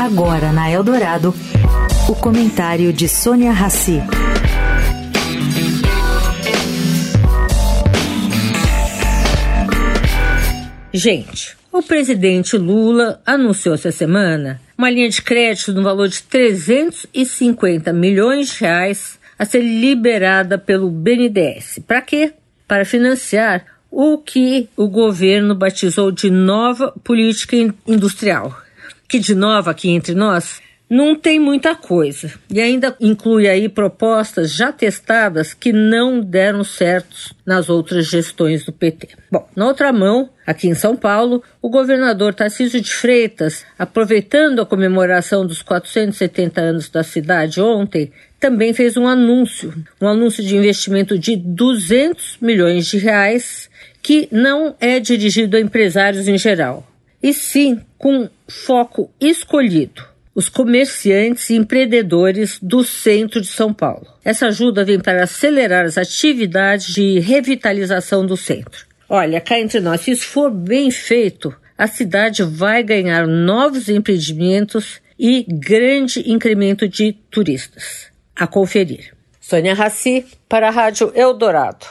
Agora na Eldorado, o comentário de Sônia Rassi. Gente, o presidente Lula anunciou essa semana uma linha de crédito no valor de 350 milhões de reais a ser liberada pelo BNDES. Para quê? Para financiar o que o governo batizou de nova política industrial. Que de nova aqui entre nós não tem muita coisa. E ainda inclui aí propostas já testadas que não deram certos nas outras gestões do PT. Bom, na outra mão, aqui em São Paulo, o governador Tarcísio de Freitas, aproveitando a comemoração dos 470 anos da cidade ontem, também fez um anúncio, um anúncio de investimento de 200 milhões de reais, que não é dirigido a empresários em geral, e sim com foco escolhido os comerciantes e empreendedores do centro de São Paulo. Essa ajuda vem para acelerar as atividades de revitalização do centro. Olha, cá entre nós, se isso for bem feito, a cidade vai ganhar novos empreendimentos e grande incremento de turistas. A conferir. Sônia Raci, para a Rádio Eldorado.